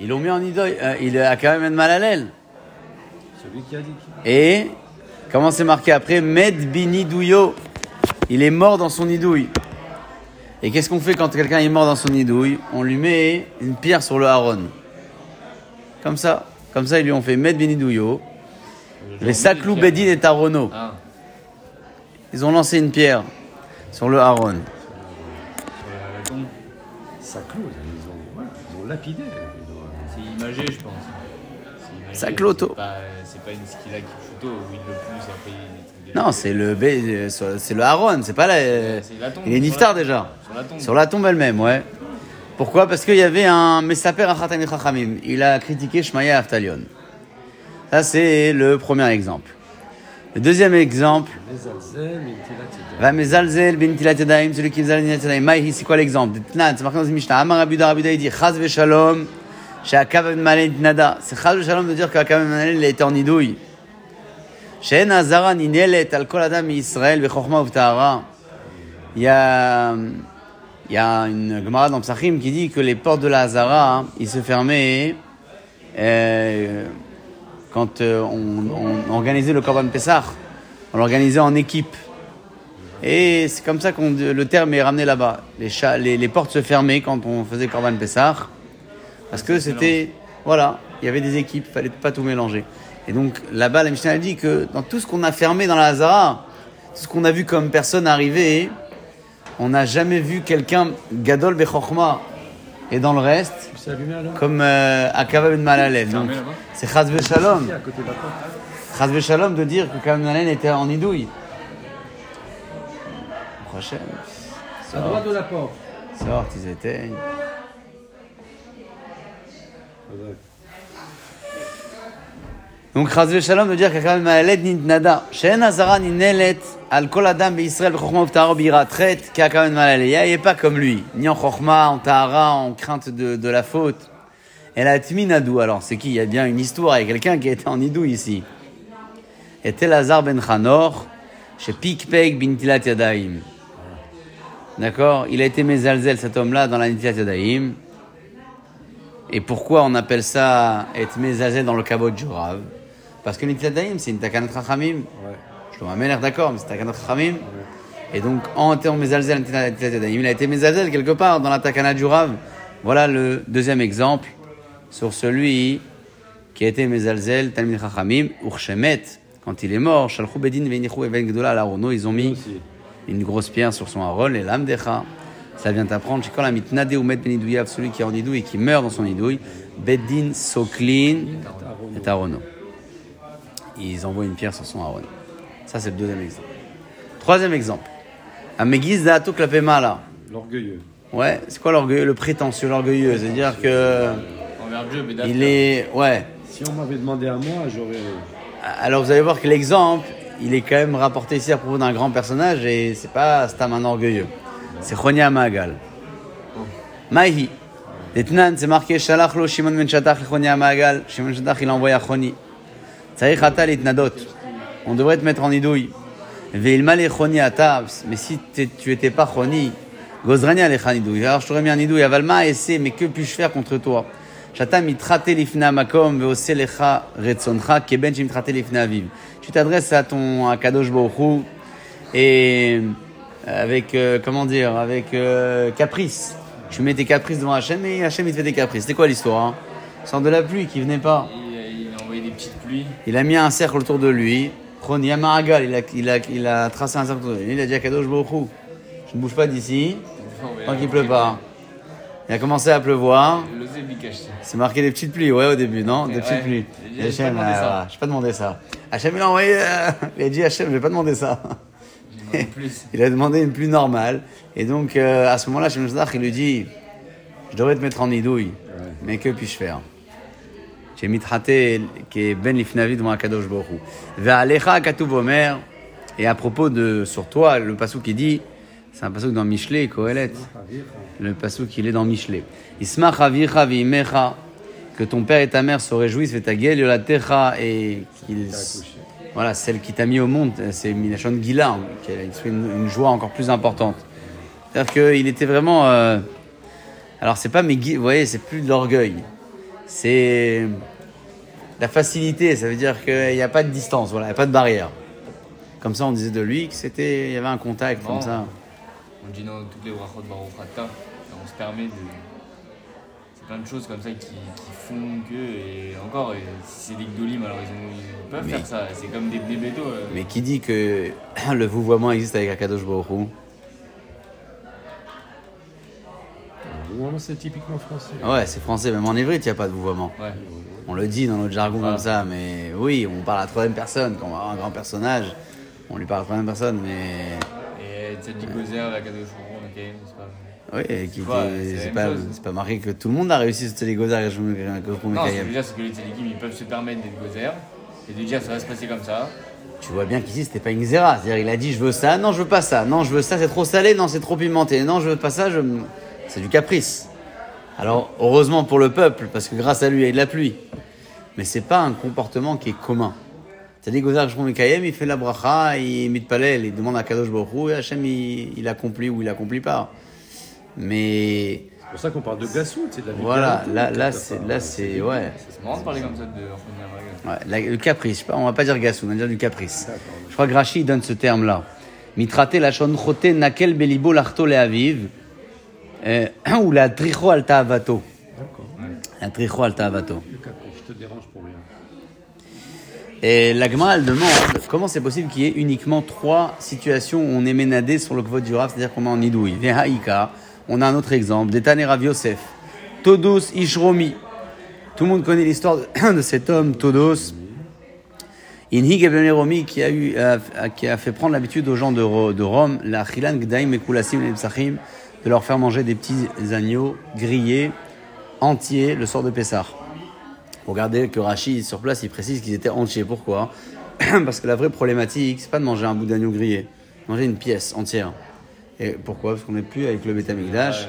Ils l'ont mis en idole. euh, il a quand même mal à l'aile. Celui qui a dit. Et comment c'est marqué après Med binidouyo. Il est mort dans son idouille. Et qu'est-ce qu'on fait quand quelqu'un est mort dans son idouille On lui met une pierre sur le haron. Comme ça. Comme ça, ils lui ont fait Med binidouyo. Les saklou bedin et tarono. Ah, Ils ont lancé une pierre sur le haron. ils ont, voilà, ils ont lapidé. Je pense. Ça cloto. C'est pas, pas une skilla qui photo où il le pousse après il Non, c'est le, bé- c'est le haron. C'est pas la. La tombe, Il est niftar déjà. Sur la tombe. Sur la tombe elle-même, ouais. Pourquoi? Parce qu'il y avait un Messaper Achatani Chachamim. Il a critiqué Shmaya Aftalion. Ça, c'est le premier exemple. Le deuxième exemple. Va mezalzel bin tilat yadayim, celui qui mezalzel bin tilat yadayim. Maïhi, c'est quoi l'exemple? C'est marqué dans une Mishnah. Amar Abuda Abuda, il dit Chaz v'shalom, she'akav ben malin nada. C'est Chaz v'shalom de dire qu'akav ben a été en idouille. Il y a, une Gemara dans Psachim qui dit que les portes de la Hazara, se fermaient euh, quand euh, on, organisait le Korban Pessah. On l'organisait en équipe. Et c'est comme ça qu'on le terme est ramené là-bas. Les, les portes se fermaient quand on faisait Korban Pessah. Parce que c'était. Voilà, il y avait des équipes, il fallait pas tout mélanger. Et donc là-bas, la Mishnah dit que dans tout ce qu'on a fermé dans la Hazara, tout ce qu'on a vu comme personne arriver, on n'a jamais vu quelqu'un Gadol Bechorma. Et dans le reste, comme euh, Akava Ben. Donc là-bas c'est Chaz Shalom. Ici, à côté de la porte. Chaz Shalom de dire que Akava Ben Malalel était en idouille. Prochaine. À droite de la porte. Sortent, ils éteignent. Donc, Chaz Shalom de dire qu'Akam Ma'alet nitnada. She'en azara ninelet al kol adam be'Israël b'chokhma u'v'tahara bi'yiratret qu'Akam Ma'alet. Il n'est pas comme lui. Ni en chokhma, en tahara, en crainte de, de la faute. Elle a tminadou. Alors, c'est qui? Il y a bien une histoire. Il y a quelqu'un qui était en idou ici. Était Lazar ben Chanor chez Pikpek bin Tilat Yadaim. D'accord? Il a été Mezalzel, cet homme-là, dans la Nitilat Yadaim. Et pourquoi on appelle ça être Mezalzel dans le Kabot Jorav Parce que Nitilat Yadaim, c'est une Takanat Chachamim. Ouais. Je dois m'amener d'accord, mais c'est Takanat Chachamim. Et donc, en Nitilat Yadaim, il a été Mezalzel quelque part dans la Takanat Jorav. Voilà le deuxième exemple sur celui qui a été Mezalzel, Talmid Chachamim, Urchemet. Quand il est mort, Shalchou Bedin Veinichou Even Gdola à ils ont mis une grosse pierre sur son harol et l'amdecha. Ça vient t'apprendre, quand la mitnade ou met benidouyav, celui qui est en idouille et qui meurt dans son idouille, bedin soklin et arono. Ils envoient une pierre sur son haron. Ça, c'est le deuxième exemple. Troisième exemple. Amegiz da'ato klapemala. L'orgueilleux. Ouais, c'est quoi l'orgueilleux Le prétentieux, l'orgueilleux? C'est-à-dire que Envers Dieu, mais il est. Ouais. Si on m'avait demandé à moi, j'aurais. Alors vous allez voir que l'exemple, il est quand même rapporté ici à propos d'un grand personnage et c'est pas Stam un orgueilleux. C'est Chonia Magal. Maïhi. Detnan, c'est marqué Shalach lo Shimon ben Shatach le Chonia Magal. Shimon ben Shatach, il a envoyé à Choni. Tzarich ata litnadot. On devrait te mettre en idouille. Veilma le Choni ata. Mais si tu étais pas Choni, Gozrani alecha nidouille. Alors je t'aurais mis en idouille. Avalma essaie, mais que puis-je faire contre toi? Tu t'adresses à ton à Kadosh Baruch et avec euh, comment dire avec euh, caprice. Tu mets tes caprices devant Hachem et Hachem il te fait des caprices. C'était quoi l'histoire hein? Sans de la pluie qui venait pas. il, a- il a envoyé des petites pluies. Il a mis un cercle autour de lui. Il a, il, a, il a tracé un cercle autour de lui. Il a dit à Kadosh Baruch Hu, je ne bouge pas d'ici tant qu'il pleut pas. Il a commencé à pleuvoir. C'est marqué des petites pluies, ouais, au début, non? Des Ouais, petites pluies. Dit, Et j'ai pas Hachem, demandé euh, ça. pas demandé. Hachem, il a envoyé. euh, il a dit Hachem, je vais pas demander ça. Plus. Il a demandé une pluie normale. Et donc, euh, à ce moment-là, Zadach, il lui dit Je devrais te mettre en idouille. Mais que puis-je faire? J'ai mitraté qui est ben lifnavid devant Akadosh Hu. Ve'alecha katuv omer. Et à propos de sur toi, le passou qui dit c'est un passou dans Michelet, Kohelet. Le passou qui est dans Michelet. Ismach avicha v'imecha. Que ton père et ta mère se réjouissent, fait ta gueule, yolatecha, et qu'ils. Voilà, celle qui t'a mis au monde, c'est Minachon Gila, qui a une, une joie encore plus importante. C'est-à-dire qu'il était vraiment. euh, alors, c'est pas Megui, vous voyez, c'est plus de l'orgueil. c'est la facilité, ça veut dire qu'il n'y a pas de distance, voilà, il n'y a pas de barrière. Comme ça, on disait de lui que c'était, il y avait un contact Non. comme ça. On dit dans toutes les brachot on se permet de. Plein de choses comme ça qui, qui font que. Et encore, c'est des gdolim, alors ils, ont- ils peuvent Mais- faire ça. C'est comme des, des bétos. euh. Mais qui dit que le vouvoiement existe avec Akadosh Vraiment, c'est typiquement français. Ouais, c'est français, même en hébreu, il n'y a pas de vouvoiement. Ouais. On le dit dans notre jargon Ah. comme ça, mais oui, on parle à la troisième personne. Quand on va avoir un grand personnage, on lui parle à la troisième personne, mais. Et Tzadik Gozer, la Kadosh Baruch Hu, ok, c'est pas. Oui, et qui Ouais, était- c'est pas, marqué que tout le monde a réussi ce télégoza que je me Non, ce que je veux dire, c'est que les Tzadikim, ils peuvent se permettre d'être Gozer et de dire ça va se passer comme ça. Tu vois bien qu'ici, c'était pas une xéra. C'est-à-dire, il a dit, je veux ça, non, je veux pas ça. Non, je veux ça, c'est trop salé, non, c'est trop pimenté. Non, je veux pas ça, je... c'est du caprice. Alors, heureusement pour le peuple, parce que grâce à lui, il y a de la pluie. Mais c'est pas un comportement qui est commun. C'est-à-dire, Gozar il fait la bracha, il mit palel, il demande à Kadosh Baruch et Hachem, il, il accomplit ou il accomplit pas. Mais C'est pour ça qu'on parle de Gassout, c'est de la voilà, là, là, part. c'est, là, c'est, ouais. C'est marrant de parler comme ça de Ouais, la- le caprice, on va pas dire gassou, on va dire du caprice. D'accord. Je crois que Rashi donne ce terme-là. Mitrate la chote nakel belibo larto le aviv, euh, ou la tricho al ta'avato. D'accord. La tricho al ta'avato. Le caprice, je te dérange pour rien. Et la Gemara, elle demande comment c'est possible qu'il y ait uniquement trois situations où on est ménadé sur le kvot du Rav, c'est-à-dire qu'on est en idouille. Vehaïka, on a un autre exemple, Détané Rav Yosef, Todos Ishromi. Tout le monde connaît l'histoire de, cet homme, Todos. Inhig Ibn Romi, qui a, qui a fait prendre l'habitude aux gens de, Ro- de Rome, la Chilan Gdaim et Kulasim et de leur faire manger des petits agneaux grillés, entiers, le soir de Pessah. Regardez que Rachid, sur place, il précise qu'ils étaient entiers. Pourquoi? Parce que la vraie problématique, c'est pas de manger un bout d'agneau grillé, manger une pièce entière. Et pourquoi? Parce qu'on n'est plus avec le Betamikdash.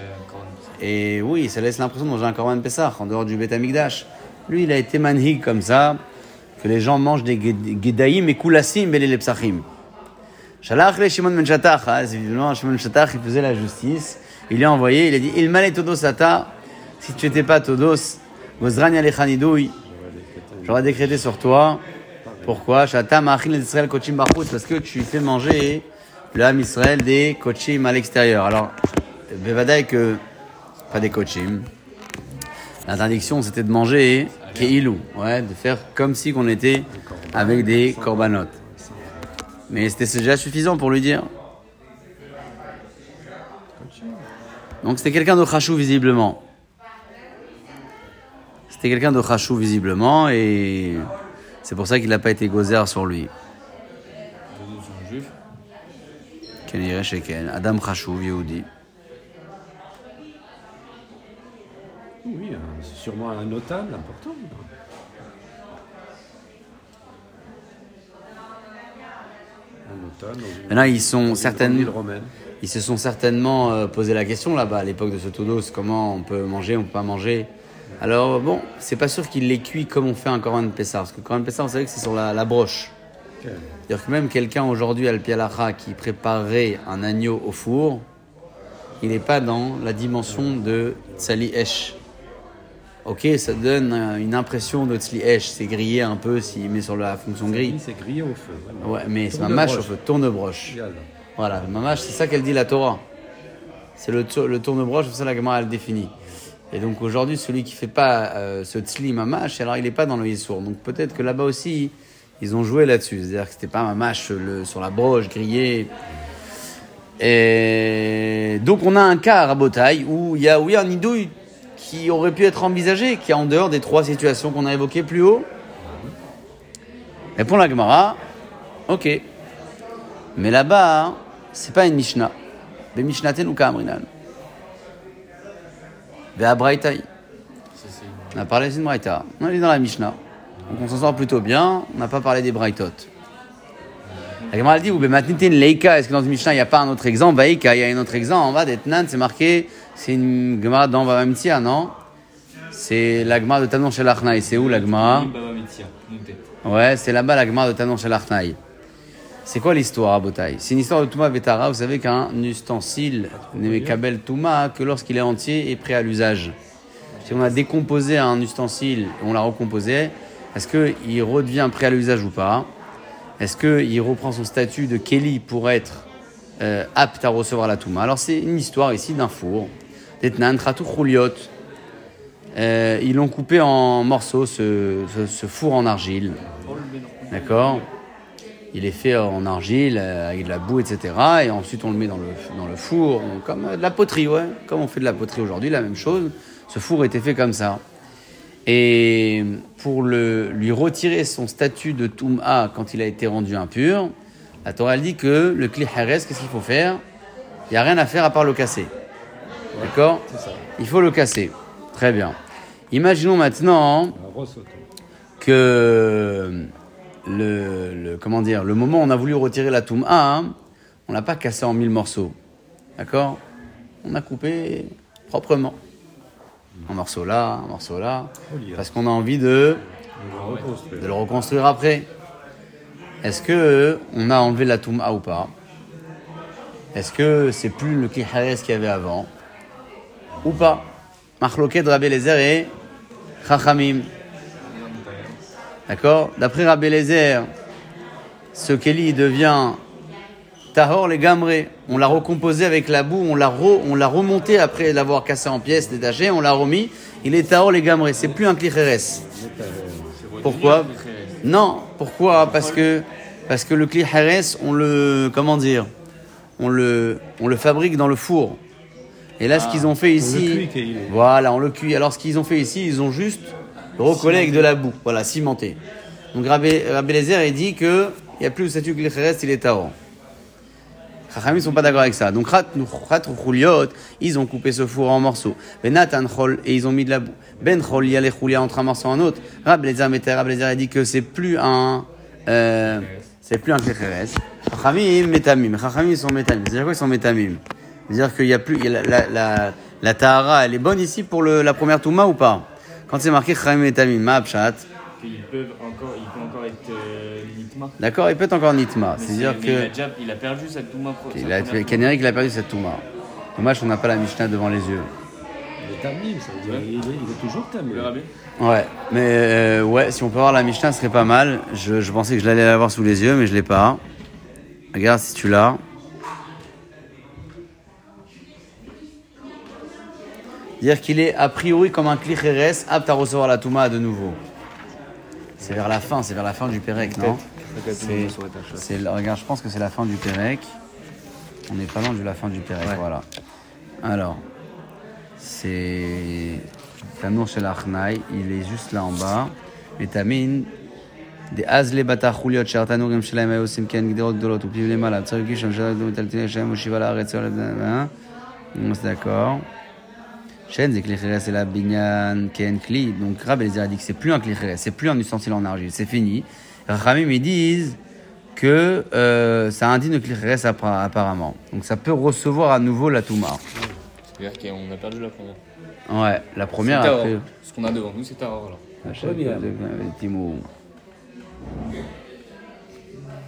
Et oui, ça laisse l'impression de manger un Korban Pessah en dehors du Betamikdash. Lui, il a été manhig comme ça, que les gens mangent des ged- Gedaïm et Koulassim et les Psachim. Shalach le Shimon Ben Shatach, hein, évidemment Shimon Ben Shatach, il faisait la justice. Il lui a envoyé, il a dit Il m'a todos ata, si tu n'étais pas todos, Gozrani alechanidouy, j'aurais décrété sur toi. Pourquoi? Shata ma'achil Israël kochim bachutz, parce que tu fais manger le Israël des kochim à l'extérieur. Alors, bevadaï que, pas des kochim. L'interdiction, c'était de manger keilou, ouais, de faire comme si qu'on était avec des korbanot. Mais c'était déjà suffisant pour lui dire. Donc c'était quelqu'un de chachou visiblement. C'était quelqu'un de chachou visiblement et c'est pour ça qu'il n'a pas été gozer sur lui. Todos Kenire Sheken, Adam chachou, Yehudi. Oui, hein, c'est sûrement un notable important. Un notable ils sont certainement-. Ils se sont certainement euh, posé la question là-bas à l'époque de ce Todos, comment on peut manger, on peut pas manger. Alors bon, c'est pas sûr qu'il les cuit comme on fait un Corban de Pessah, parce que le Corban de Pessah, vous savez que c'est sur la, la broche. C'est-à-dire que même quelqu'un aujourd'hui, al pialacha qui préparerait un agneau au four, il n'est pas dans la dimension de Tzali Esh. Ok, ça donne euh, une impression de Tzli Esh, c'est grillé un peu s'il met sur la fonction grille. C'est grillé au feu. vraiment. Ouais, mais c'est Tourne ma mâche au feu, tourne-broche. Voilà, le mamash, c'est ça qu'elle dit la Torah. C'est le, le tourne-broche, c'est ça la Gemara elle définit. Et donc aujourd'hui, celui qui fait pas euh, ce tzli mamash, alors il n'est pas dans le Yissour. Donc peut-être que là-bas aussi, ils ont joué là-dessus. C'est-à-dire que c'était pas mamash le, sur la broche, grillé. Et donc on a un cas à Rabotaille où il y a oui, un idouille qui aurait pu être envisagé, qui est en dehors des trois situations qu'on a évoquées plus haut. Répond la Gemara, ok. Mais là-bas, hein, c'est pas une Mishnah. Mais Mishnaten ou Kamrinan. Ça, c'est On a parlé d'une Braïta. On est dans la Mishnah. Donc on s'en sort plutôt bien. On n'a pas parlé des Braïtot. La Gemara dit, Leika, est-ce que dans une Mishnah, il n'y a pas un autre exemple? Vaïka, il y a un autre exemple. En bas d'Etnan, c'est marqué, c'est une Gemara dans Vavamtia, non? C'est la Gemara de Tanon Shel Achnaï. C'est où la Gemara Baba. Ouais, c'est là-bas la Gemara de Tanon Shel Achnaï. C'est quoi l'histoire à Botaï? C'est une histoire de Touma Betara. Vous savez qu'un ustensile n'est Kabel Touma que lorsqu'il est entier et prêt à l'usage. si on a décomposé un ustensile on l'a recomposé, est-ce qu'il redevient prêt à l'usage ou pas? Est-ce qu'il reprend son statut de Kelly pour être euh, apte à recevoir la Touma? Alors c'est une histoire ici d'un four. D'Etnan, Tratou. Euh, ils l'ont coupé en morceaux, ce, four en argile. D'accord? Il est fait en argile, euh, avec de la boue, etc. Et ensuite, on le met dans le, four, comme euh, de la poterie, ouais. Comme on fait de la poterie aujourd'hui, la même chose. Ce four était fait comme ça. Et pour le, lui retirer son statut de Toum'a quand il a été rendu impur, la Torah elle dit que le Kli qu'est-ce qu'il faut faire? Il n'y a rien à faire à part le casser. D'accord? Il faut le casser. Très bien. Imaginons maintenant que le, le- comment dire, le moment où on a voulu retirer la toum 1, on l'a pas cassé en mille morceaux. D'accord? On a coupé proprement. Un morceau là, un morceau là. Parce qu'on a envie de, le reconstruire après. Est-ce que on a enlevé la toum A ou pas? Est-ce que c'est plus le Kihares qu'il y avait avant? Ou pas? Machloket Rabbi Lezer et Chachamim. D'accord? D'après Rabbi Lezer, ce Kelly devient Tahor les Gamré. On l'a recomposé avec la boue, on l'a re- on l'a remonté après l'avoir cassé en pièces, détaché, on l'a remis. Il est Tahor les Gamré. C'est plus un Klicheres. Pourquoi? Non, pourquoi? Parce que parce que le Klicheres, on le comment dire? On le on le fabrique dans le four. Et là, ce qu'ils ont fait ici, cuit, Kelly. voilà, on le cuit. Alors, ce qu'ils ont fait ici, ils ont juste recollé avec de la boue, voilà, cimenté. Donc, Rabbi, Rabbi Lézer, il dit que il n'y a plus le statut Klicheres, il est Tahor. Chachamim ne sont pas d'accord avec ça. Donc, ils ont coupé ce four en morceaux. Ben Nathan Chol, et ils ont mis de la boue. Ben Chol, il y a les Choulia entre un morceau et un autre. Rab Lezer Meter, Rab Lezer a dit que c'est plus un, euh, c'est plus un Klecheres. Chachamim, Metamim. Chachamim, ils sont Metamim. C'est-à-dire quoi, ils sont Metamim? C'est-à-dire qu'il y a plus, la, la, la, la Tahara, elle est bonne ici pour le, la première Touma ou pas? Quand c'est marqué Chachamim, Metamim, Ma'apshat. Qu'ils peuvent D'accord, il peut être encore Nitma. Mais C'est-à-dire c'est- mais Il a, que, déjà, il a perdu sa Touma sa il a, il a perdu cette Touma. Dommage qu'on n'a pas la Mishnah devant les yeux. Il est tamim, ça veut dire il est, il est toujours tamim. rabais Ouais, mais euh, ouais, si on peut avoir la Mishnah, ce serait pas mal. Je, je pensais que je l'allais l'avoir sous les yeux, mais je l'ai pas. Regarde si tu l'as. Dire qu'il est a priori comme un klicheres, apte à recevoir la Touma de nouveau. C'est vers la fin, c'est vers la fin du Pérec, non? C'est, c'est, regarde, je pense que c'est la fin du Pérec. On n'est pas loin de la fin du Pérec, voilà. Alors, c'est Tamour chez l'Achnaï, il est juste là en bas. Vitamine, des Azle Bata Chuliot, Shartanourim Shalem Ayosim Ken Gderot Gdolot, ou Piv Lemala, Tsarki Shem Shalak Dom Taltine Shem, Oshiva la Aretz, Oleb, hein On est d'accord. Shen, c'est Klicheres, c'est la Binyan Ken Kli. Donc Rab Eliezer a dit que c'est plus un Klicheres, c'est plus un ustensile en argile, c'est fini. Ramim, ils disent que euh, ça indigne le appa- apparemment. Donc ça peut recevoir à nouveau la Touma. C'est-à-dire qu'on a perdu la première. Ouais, la première C'est après. Ce qu'on a devant nous, c'est Tahor alors. Première. Timo.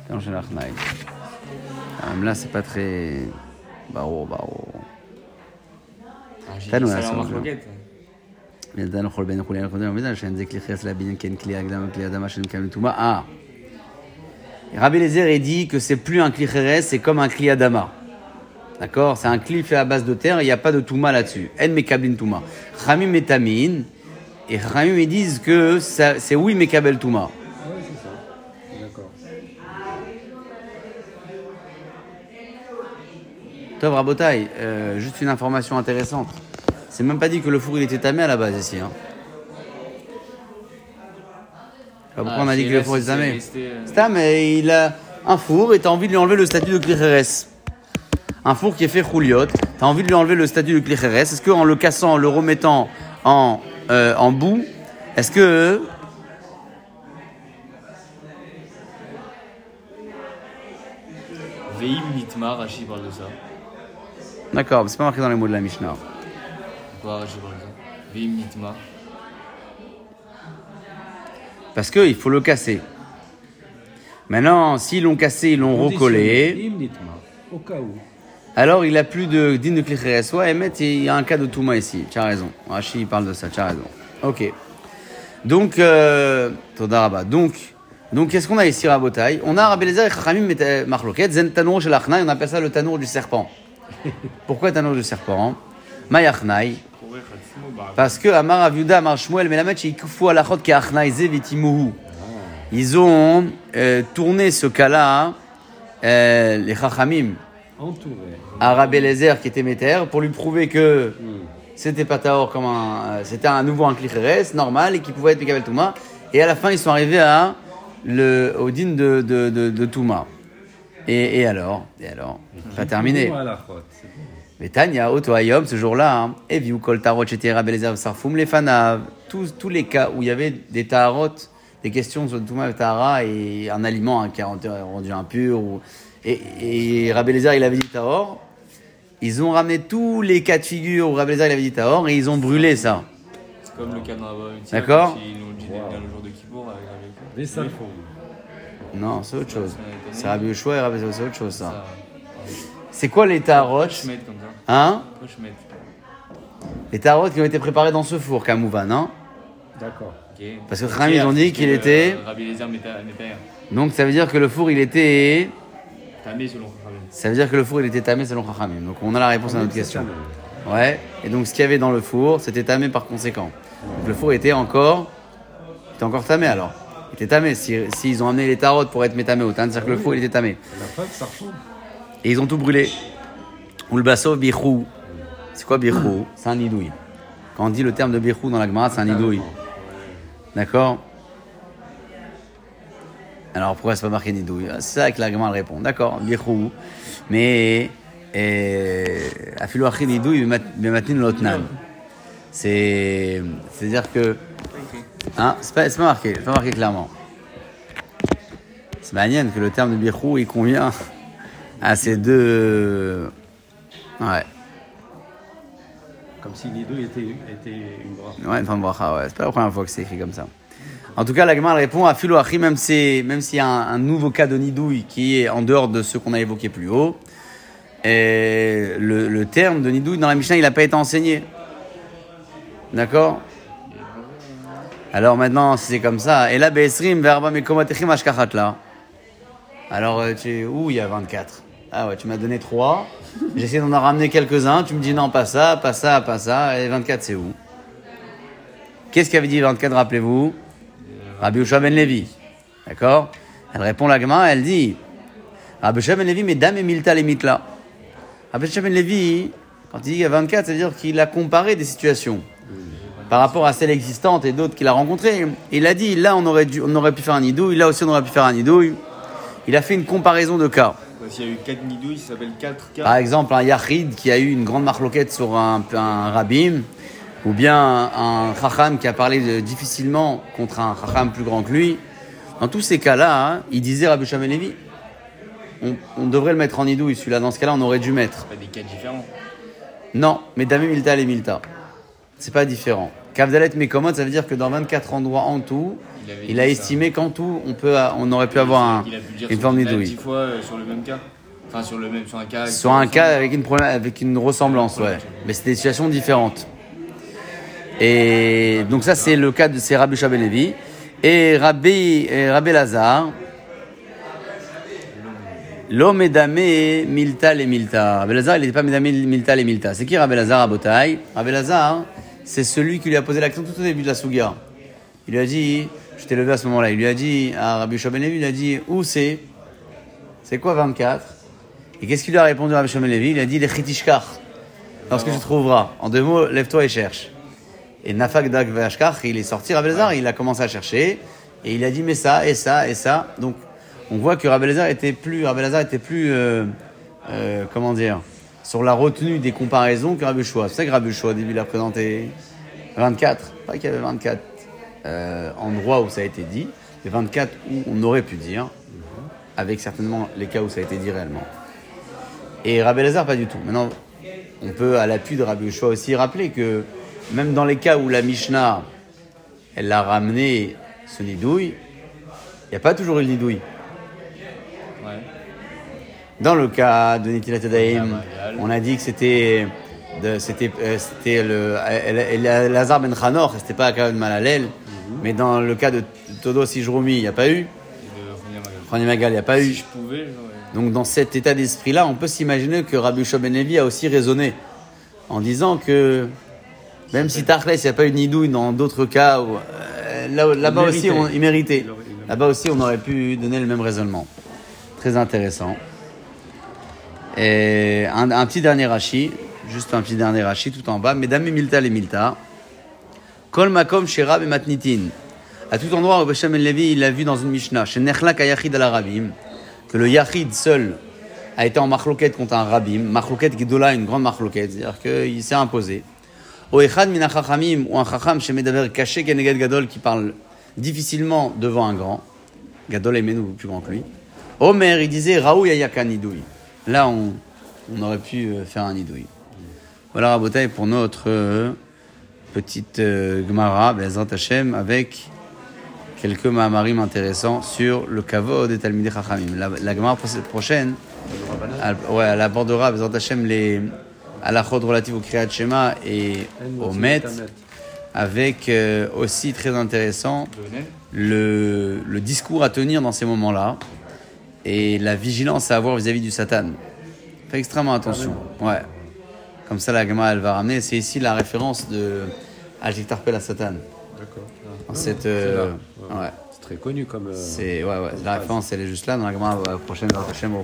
Dans chez l'Arnaï. Ah, Même là, c'est pas très. Baro, baro. Ah, T'as nous, ça ילדן לכל בן חולין לחודם ומידע שאין זה כלי חס להבין כן כלי הקדמה כלי אדמה שנקרא לטומאה. Ah Rabbi Lézer il dit que c'est plus un kli cheres, c'est comme un kli adama. D'accord C'est un kli fait à base de terre, il n'y a pas de touma là-dessus. En mekablin touma. Chamim metamin. Et Chamim ils disent que ça- c'est oui mekabel touma. Oui, c'est ça. D'accord. Tov Rabotai, euh, juste une information intéressante. C'est même pas dit que le four il était tamé à la base ici. Hein. Pourquoi Ah, on a dit c'est que le four était c'est tamé euh, Stam, mais il a un four et t'as envie de lui enlever le statut de klicheres. Un four qui est fait rouliot, t'as envie de lui enlever le statut de klicheres. Est-ce qu'en le cassant, en le remettant en, euh, en bout, est-ce que. Veim Rashi parle de ça. D'accord, mais c'est pas marqué dans les mots de la Mishnah. Parce qu'il faut le casser. Maintenant, s'ils l'ont cassé, ils l'ont recollé. Alors il a plus de din de klicheres. Ouais, Emet, il y a un cas de Touma ici. Tu as raison. Rashi, il parle de ça. Tu as raison. Ok. Donc, euh. Donc, donc qu'est-ce qu'on a ici, Rabotai? On a Rabbi Eliezer et Chachamim Marloket, Zen Tanour chez on appelle ça le Tanour du serpent. Pourquoi Tanour du serpent? Mayachnaï. Parce que Amar Aviuda, Amar Shmuel, Melamed, chez Ikufu Alachot, qui Achnaï Ze Vitimuhu. Ils ont euh, tourné ce cas-là, euh, les Chachamim, Rabbi Eliezer qui était Méter, pour lui prouver que c'était pas Taor comme un. euh, C'était un nouveau un Klicheres, normal, et qui pouvait être Mikabel Touma. Et à la fin, ils sont arrivés à le, au din de, de, de, de Touma. Et, et alors? Et alors? Pas terminé. Bon. Mais Tanya, Oto Ayom, ce jour-là, hein, et viu kol tarot chez Rabbi Eliezer Sarfoum, les fanav, tous, tous les cas où il y avait des tarot, des questions sur Touma et Tahara et un aliment hein, qui a rendu- impur, ou, et, et Rabbi Eliezer, il avait dit Tahor, ils ont ramené tous les cas de figure où Rabbi Eliezer, il avait dit Tahor, et ils ont brûlé ça. C'est comme le cas D'accord. Ils nous dit le jour de Kippour avec. Non, c'est autre chose. Ça a été C'est Rabbi Yoshua et Rabbi c'est autre chose, ça. ça. C'est quoi les tarot Hein Les tarot qui ont été préparés dans ce four, Kamouvan, hein D'accord. Ok. Parce que Khamim, ils ont dit qu'il était-. Donc ça veut dire que le four, il était... Tamé selon Khamim. Ça veut dire que le four il était tamé selon Chachamim. Donc on a la réponse à notre question. Ouais. Et donc ce qu'il y avait dans le four, c'était tamé par conséquent. Donc le four était encore, était encore tamé alors. Il était tamé. S'ils si, s'ils ont amené les tarots pour être métamé au c'est-à-dire que le four il était tamé. Et ils ont tout brûlé. Ou le. C'est quoi bichou C'est un nidouille. Quand on dit le terme de bichou dans la Gemara, c'est un nidouille. D'accord? Alors pourquoi c'est pas marqué nidouille C'est ça que la Gemara répond. D'accord, bichou. Mais afilo achi nidouille bematin lotnan. C'est c'est-à-dire que hein, c'est pas, pas marqué, c'est pas marqué clairement. C'est manienne que le terme de bichou il convient à ces deux. Ouais. Comme si les deux étaient, étaient une brasse. Ouais, une de bracha, ouais. C'est pas la première fois que c'est écrit comme ça. En tout cas, la Gemara répond à Philo Achi, même si, même s'il y a un, un nouveau cas de nidouille qui est en dehors de ceux qu'on a évoqués plus haut, et le, le terme de nidouille dans la Mishnah, il n'a pas été enseigné. D'accord? Alors maintenant, si c'est comme ça, et là, Be'esrim, verba mekomotechim ashkachat là. Alors, euh, tu, où? Il y a 24 Ah ouais, tu m'as donné 3. J'ai essayé d'en ramener quelques-uns. Tu me dis non, pas ça, pas ça, pas ça. Et 24, c'est où? Qu'est-ce qu'avait dit 24, rappelez-vous? Rabbi Ushua ben Levi. D'accord? Elle répond la Gemara, elle dit Rabbi Ushua ben Levi, mais dame et milta les. Rabbi Ushua ben Levi, quand il dit qu'il y a 24, c'est-à-dire qu'il a comparé des situations par rapport à celles existantes et d'autres qu'il a rencontrées. Il a dit là, on aurait, dû, on aurait pu faire un nidouille, là aussi, on aurait pu faire un nidouille. Il a fait une comparaison de cas. S'il y a eu 4 nidouilles, ça s'appelle 4 cas. Par exemple, un Yachid qui a eu une grande marloquette sur un, un rabbin, ou bien un, un Chacham qui a parlé de- difficilement contre un Chacham plus grand que lui. Dans tous ces cas-là, hein, il disait Rabbi Shimon Levi, on, on devrait le mettre en idouille, celui-là. Dans ce cas-là, on aurait dû mettre. Pas des cas différents. Non, mais Damé Milta et Milta. C'est pas différent. Kavdalet Mekomot, ça veut dire que dans 24 endroits en tout, Il avait il dit a estimé qu'en tout, on, peut, on aurait pu avoir un, Il a pu dire une sur forme d'idouille. 10 fois euh, sur le même cas. Enfin, sur, le même, sur un cas. qui Sur un cas avec une, problème- avec une ressemblance, ouais. Mais c'est des situations différentes. Et donc ça, c'est le cas de c'est Rabbi Shabelevi. Et Rabbi, et Rabbi Lazare, l'homme est damé milta les milta. Rabbi Lazare, il n'était pas damé milta les milta. C'est qui Rabbi Lazare à Botaï? Rabbi Lazare, c'est celui qui lui a posé l'action tout au début de la Souga. Il lui a dit, je t'ai levé à ce moment-là, il lui a dit, à Rabbi Shabelevi, il a dit, où c'est? C'est quoi 24 Et qu'est-ce qu'il lui a répondu Rabbi Shimon Levi? Il a dit les chitishkar. Lorsque tu trouveras. En deux mots, lève-toi et cherche. Et Nafak Dag Vashkar, il est sorti, Rabbi Elazar, il a commencé à chercher. Et il a dit, mais ça, et ça, et ça. Donc, on voit que Rabbi Elazar était plus, Rabbi était plus, euh, euh, comment dire, sur la retenue des comparaisons que Rabbi. C'est ça que Rabbi au début, il a présenté 24. Pas qu'il y avait 24 euh, endroits où ça a été dit, et 24 où on aurait pu dire, avec certainement les cas où ça a été dit réellement. Et Rabbi Lazare, pas du tout. Maintenant, on peut, à l'appui de Rabbi Yoshua aussi, rappeler que même dans les cas où la Mishnah, elle a ramené ce nidouille, il n'y a pas toujours eu le nidouille. Ouais. Dans le cas de Netilat on a dit que c'était euh, c'était le El- Lazar ben Chanor, c'était pas Akav ben Malalel, mais dans le cas de Todos Ijroumi, il n'y a pas eu. Rani Magal, il n'y a pas eu. Si je pouvais. Donc dans cet état d'esprit-là, on peut s'imaginer que Rabbi Shua ben Levi a aussi raisonné en disant que même si Tarkles, il n'y a pas eu nidouille dans d'autres cas, où, euh, là- là-bas Il aussi, on, il méritait. Là-bas aussi, on aurait pu donner le même raisonnement. Très intéressant. Et un, un petit dernier rachi, juste un petit dernier rachi tout en bas. Mesdames et Milta les Milta. Kol makom shera matnitin. À tout endroit, Rabbi Shimon ben Levi, il l'a vu dans une Mishnah. Chez Nechlak Ayachid al Arabim, que le Yachid seul a été en machloket contre un Rabim. Machloket Gedola, une grande machloket, c'est-à-dire qu'il s'est imposé. Au Echad min ou un Chacham chez Medaber caché Keneged Gadol qui parle difficilement devant un grand. Gadol est menou plus grand que lui. Omer, il disait Raou Yayaka Nidoui. Là, on, on aurait pu euh, faire un Nidoui. Voilà Rabotai pour notre euh, petite euh, Gemara, Bezrat Hashem, avec quelques Mahamarim intéressants sur le Kavod et Talmidei Chachamim. La, la Gemara pro- prochaine, elle, ouais, elle abordera Bezrat Hashem les halachot relatives au Kriyat Shema et au Met, avec euh, aussi très intéressant le discours à tenir dans ces moments-là et la vigilance à avoir vis-à-vis du Satan. Fais extrêmement attention. Ouais. Comme ça, la Gemara, elle va ramener. C'est ici la référence de Al-Tiktarpel à Satan. D'accord. Cette, C'est euh, ouais. Très connu comme. euh, C'est, ouais, ouais. La référence, elle est juste là. Dans la Gemara euh, prochaine, la prochaine, au